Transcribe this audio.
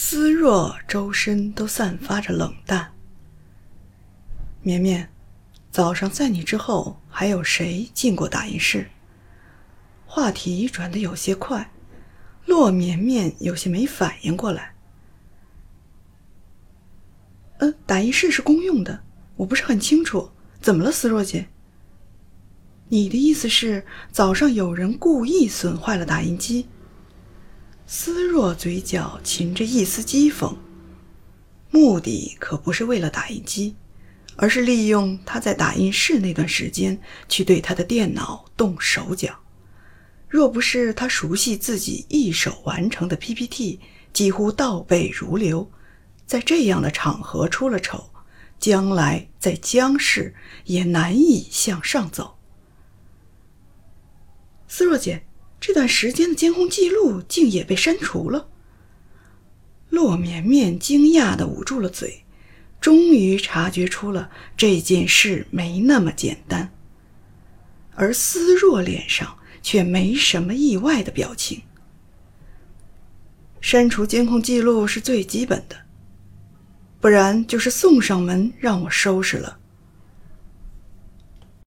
思若周身都散发着冷淡。绵绵，早上在你之后还有谁进过打印室？话题转得有些快，洛绵绵有些没反应过来。呃，打印室是公用的，我不是很清楚，怎么了，思若姐？你的意思是早上有人故意损坏了打印机？思若嘴角噙着一丝讥讽，目的可不是为了打印机，而是利用他在打印室那段时间去对他的电脑动手脚。若不是他熟悉自己一手完成的 PPT 几乎倒背如流，在这样的场合出了丑，将来在江氏也难以向上走。思若姐。这段时间的监控记录竟也被删除了。洛绵绵惊讶的捂住了嘴，终于察觉出了这件事没那么简单。而思若脸上却没什么意外的表情。删除监控记录是最基本的，不然就是送上门让我收拾了。